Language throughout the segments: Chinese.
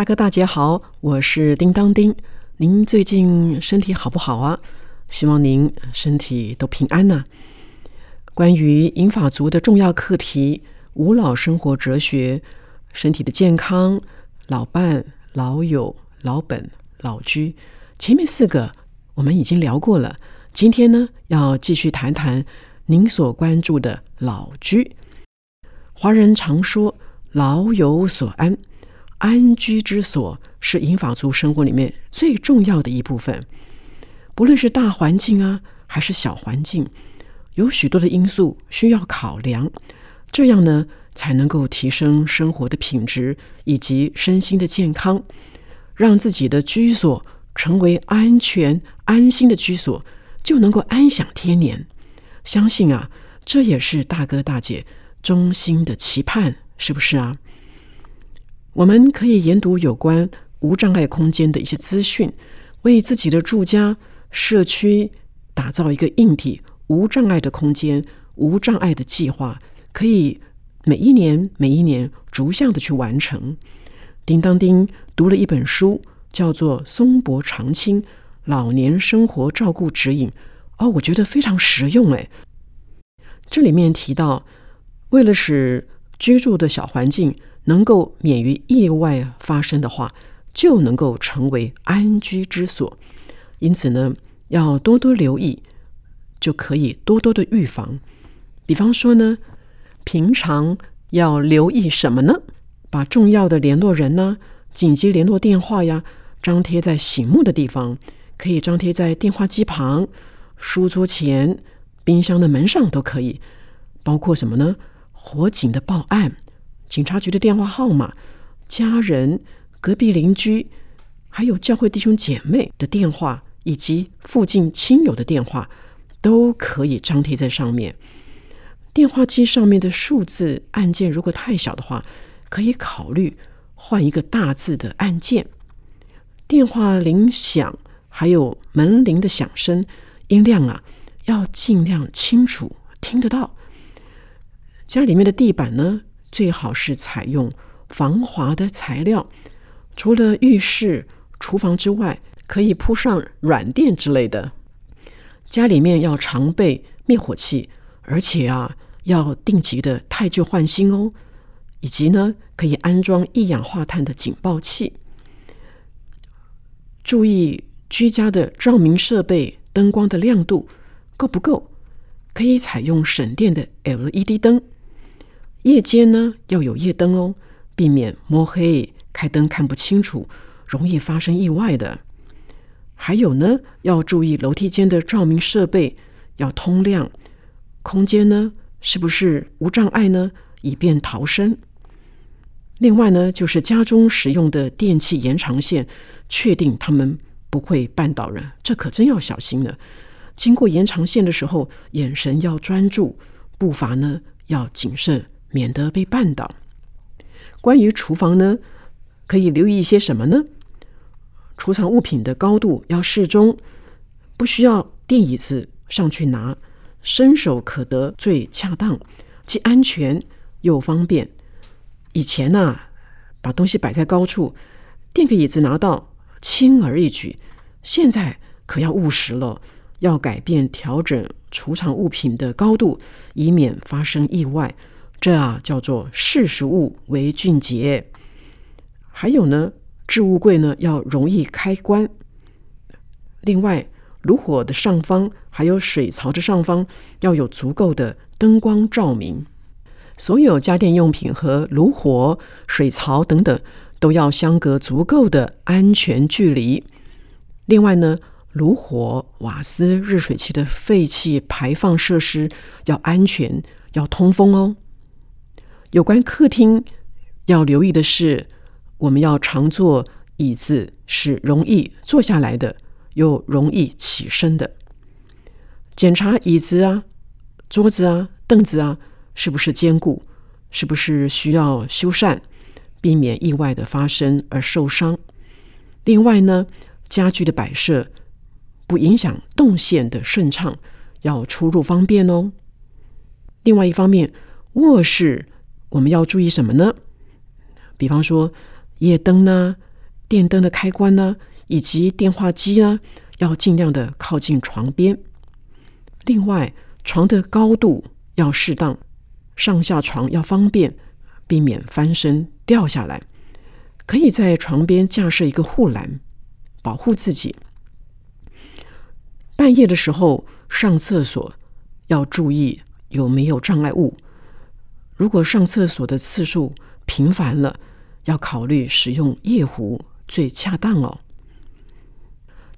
大哥大姐好，我是叮当叮。您最近身体好不好啊？希望您身体都平安呐。关于银法族的重要课题——无老生活哲学、身体的健康、老伴、老友、老本、老居，前面四个我们已经聊过了。今天呢，要继续谈谈您所关注的老居。华人常说“老有所安”。安居之所是银法族生活里面最重要的一部分。不论是大环境啊，还是小环境，有许多的因素需要考量，这样呢才能够提升生活的品质以及身心的健康，让自己的居所成为安全安心的居所，就能够安享天年。相信啊，这也是大哥大姐衷心的期盼，是不是啊？我们可以研读有关无障碍空间的一些资讯，为自己的住家、社区打造一个硬体无障碍的空间、无障碍的计划，可以每一年、每一年逐项的去完成。叮当叮读了一本书，叫做《松柏长青老年生活照顾指引》，哦，我觉得非常实用。哎，这里面提到，为了使居住的小环境。能够免于意外发生的话，就能够成为安居之所。因此呢，要多多留意，就可以多多的预防。比方说呢，平常要留意什么呢？把重要的联络人呢、紧急联络电话呀，张贴在醒目的地方，可以张贴在电话机旁、书桌前、冰箱的门上都可以。包括什么呢？火警的报案。警察局的电话号码、家人、隔壁邻居，还有教会弟兄姐妹的电话，以及附近亲友的电话，都可以张贴在上面。电话机上面的数字按键如果太小的话，可以考虑换一个大字的按键。电话铃响，还有门铃的响声，音量啊，要尽量清楚听得到。家里面的地板呢？最好是采用防滑的材料，除了浴室、厨房之外，可以铺上软垫之类的。家里面要常备灭火器，而且啊，要定期的太旧换新哦。以及呢，可以安装一氧化碳的警报器。注意居家的照明设备灯光的亮度够不够，可以采用省电的 LED 灯。夜间呢要有夜灯哦，避免摸黑开灯看不清楚，容易发生意外的。还有呢，要注意楼梯间的照明设备要通亮，空间呢是不是无障碍呢，以便逃生。另外呢，就是家中使用的电器延长线，确定他们不会绊倒人，这可真要小心了。经过延长线的时候，眼神要专注，步伐呢要谨慎。免得被绊倒。关于厨房呢，可以留意一些什么呢？储藏物品的高度要适中，不需要垫椅子上去拿，伸手可得最恰当，既安全又方便。以前呢，把东西摆在高处，垫个椅子拿到轻而易举。现在可要务实了，要改变调整储藏物品的高度，以免发生意外。这啊叫做视实物为俊杰。还有呢，置物柜呢要容易开关。另外，炉火的上方还有水槽的上方要有足够的灯光照明。所有家电用品和炉火、水槽等等都要相隔足够的安全距离。另外呢，炉火、瓦斯、热水器的废气排放设施要安全、要通风哦。有关客厅要留意的是，我们要常坐椅子是容易坐下来的，又容易起身的。检查椅子啊、桌子啊、凳子啊是不是坚固，是不是需要修缮，避免意外的发生而受伤。另外呢，家具的摆设不影响动线的顺畅，要出入方便哦。另外一方面，卧室。我们要注意什么呢？比方说，夜灯呢、电灯的开关呢，以及电话机呢，要尽量的靠近床边。另外，床的高度要适当，上下床要方便，避免翻身掉下来。可以在床边架设一个护栏，保护自己。半夜的时候上厕所要注意有没有障碍物。如果上厕所的次数频繁了，要考虑使用夜壶最恰当哦。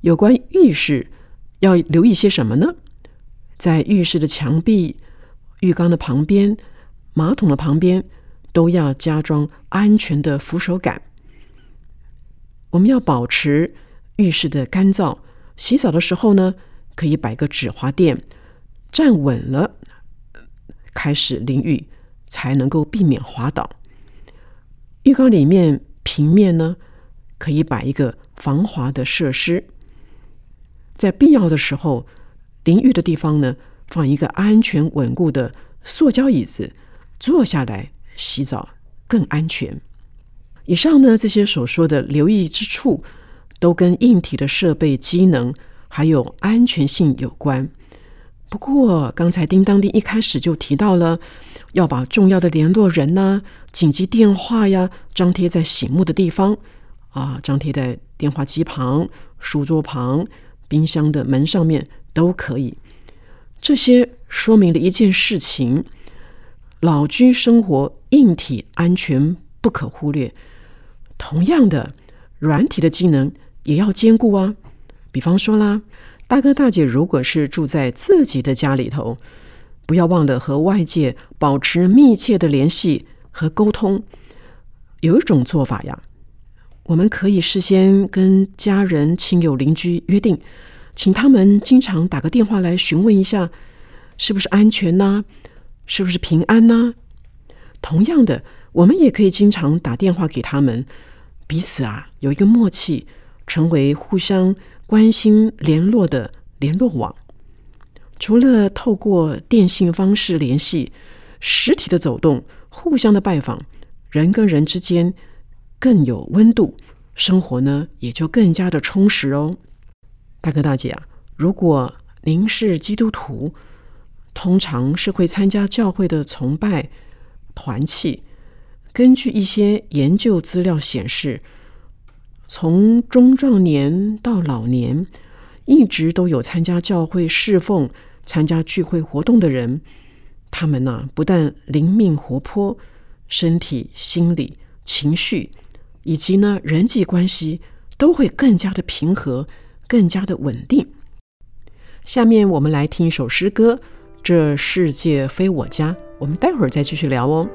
有关浴室要留意些什么呢？在浴室的墙壁、浴缸的旁边、马桶的旁边都要加装安全的扶手杆。我们要保持浴室的干燥。洗澡的时候呢，可以摆个止滑垫，站稳了开始淋浴。才能够避免滑倒。浴缸里面平面呢，可以摆一个防滑的设施。在必要的时候，淋浴的地方呢，放一个安全稳固的塑胶椅子，坐下来洗澡更安全。以上呢，这些所说的留意之处，都跟硬体的设备机能还有安全性有关。不过，刚才叮当丁一开始就提到了，要把重要的联络人呐、紧急电话呀，张贴在醒目的地方啊，张贴在电话机旁、书桌旁、冰箱的门上面都可以。这些说明了一件事情：老居生活硬体安全不可忽略。同样的，软体的机能也要兼顾啊。比方说啦。大哥大姐，如果是住在自己的家里头，不要忘了和外界保持密切的联系和沟通。有一种做法呀，我们可以事先跟家人、亲友、邻居约定，请他们经常打个电话来询问一下，是不是安全呢？是不是平安呢？同样的，我们也可以经常打电话给他们，彼此啊有一个默契，成为互相。关心联络的联络网，除了透过电信方式联系，实体的走动、互相的拜访，人跟人之间更有温度，生活呢也就更加的充实哦。大哥大姐啊，如果您是基督徒，通常是会参加教会的崇拜团契。根据一些研究资料显示。从中壮年到老年，一直都有参加教会侍奉、参加聚会活动的人，他们呢不但灵命活泼，身体、心理、情绪以及呢人际关系都会更加的平和，更加的稳定。下面我们来听一首诗歌，《这世界非我家》，我们待会儿再继续聊哦。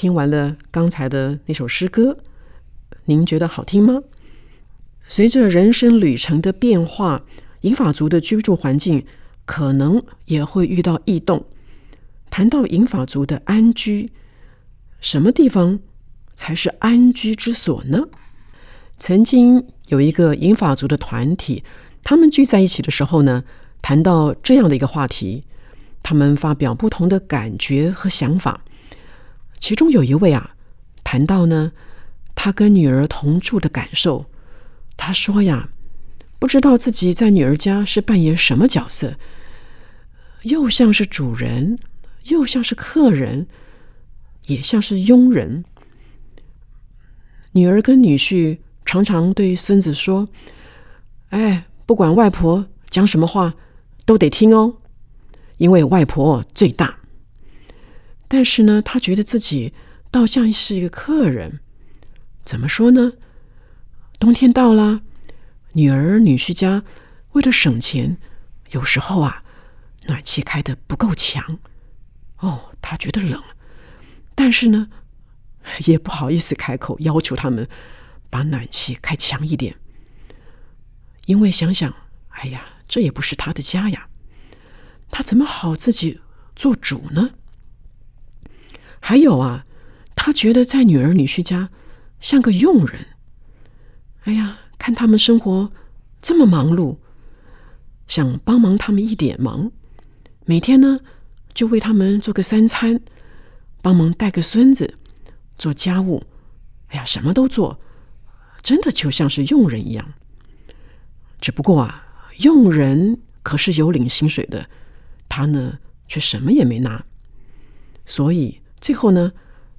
听完了刚才的那首诗歌，您觉得好听吗？随着人生旅程的变化，银法族的居住环境可能也会遇到异动。谈到银法族的安居，什么地方才是安居之所呢？曾经有一个银法族的团体他们聚在一起的时候呢，谈到这样的一个话题，他们发表不同的感觉和想法。其中有一位啊，谈到呢，他跟女儿同住的感受。他说呀，不知道自己在女儿家是扮演什么角色，又像是主人，又像是客人，也像是佣人。女儿跟女婿常常对孙子说：“哎，不管外婆讲什么话，都得听哦，因为外婆最大。”但是呢，他觉得自己倒像是一个客人。怎么说呢？冬天到了，女儿女婿家为了省钱，有时候啊，暖气开的不够强。哦，他觉得冷，但是呢。也不好意思开口要求他们把暖气开强一点，因为想想，哎呀，这也不是他的家呀，他怎么好自己做主呢？还有啊，他觉得在女儿女婿家像个佣人。哎呀，看他们生活这么忙碌，想帮忙他们一点忙，每天呢就为他们做个三餐，帮忙带个孙子。做家务，哎呀，什么都做，真的就像是佣人一样。只不过啊，佣人可是有领薪水的，他呢却什么也没拿。所以最后呢，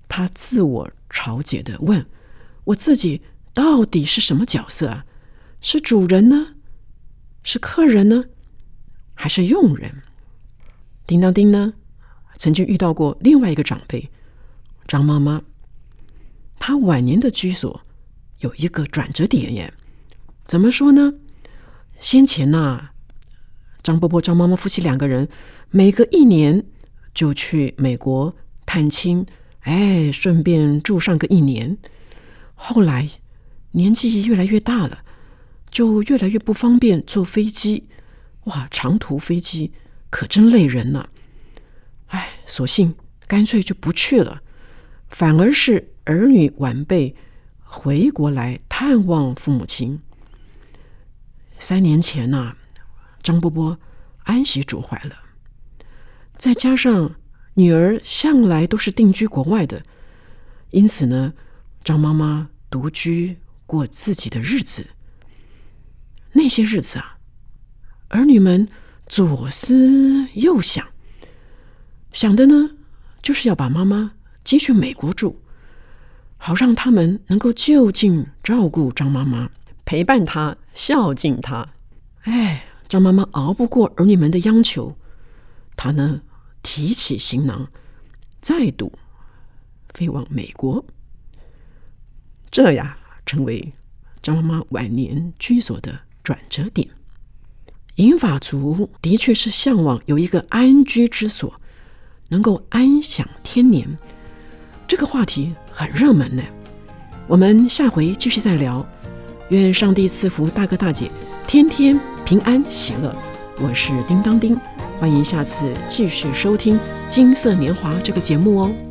他自我嘲解的问：“我自己到底是什么角色啊？是主人呢？是客人呢？还是佣人？”叮当叮呢，曾经遇到过另外一个长辈张妈妈。他晚年的居所有一个转折点耶，怎么说呢？先前呐，张伯伯、张妈妈夫妻两个人每隔一年就去美国探亲，哎，顺便住上个一年。后来年纪越来越大了，就越来越不方便坐飞机。哇，长途飞机可真累人呐！哎，索性干脆就不去了，反而是。儿女晚辈回国来探望父母亲。三年前呐，张伯伯安息主怀了，再加上女儿向来都是定居国外的，因此呢，张妈妈独居过自己的日子。那些日子啊，儿女们左思右想，想的呢，就是要把妈妈接去美国住。好让他们能够就近照顾张妈妈，陪伴她，孝敬她。哎，张妈妈熬不过儿女们的央求，她呢提起行囊，再度飞往美国。这呀，成为张妈妈晚年居所的转折点。银发族的确是向往有一个安居之所，能够安享天年。这个话题很热门呢，我们下回继续再聊。愿上帝赐福大哥大姐，天天平安喜乐。我是叮当叮，欢迎下次继续收听《金色年华》这个节目哦。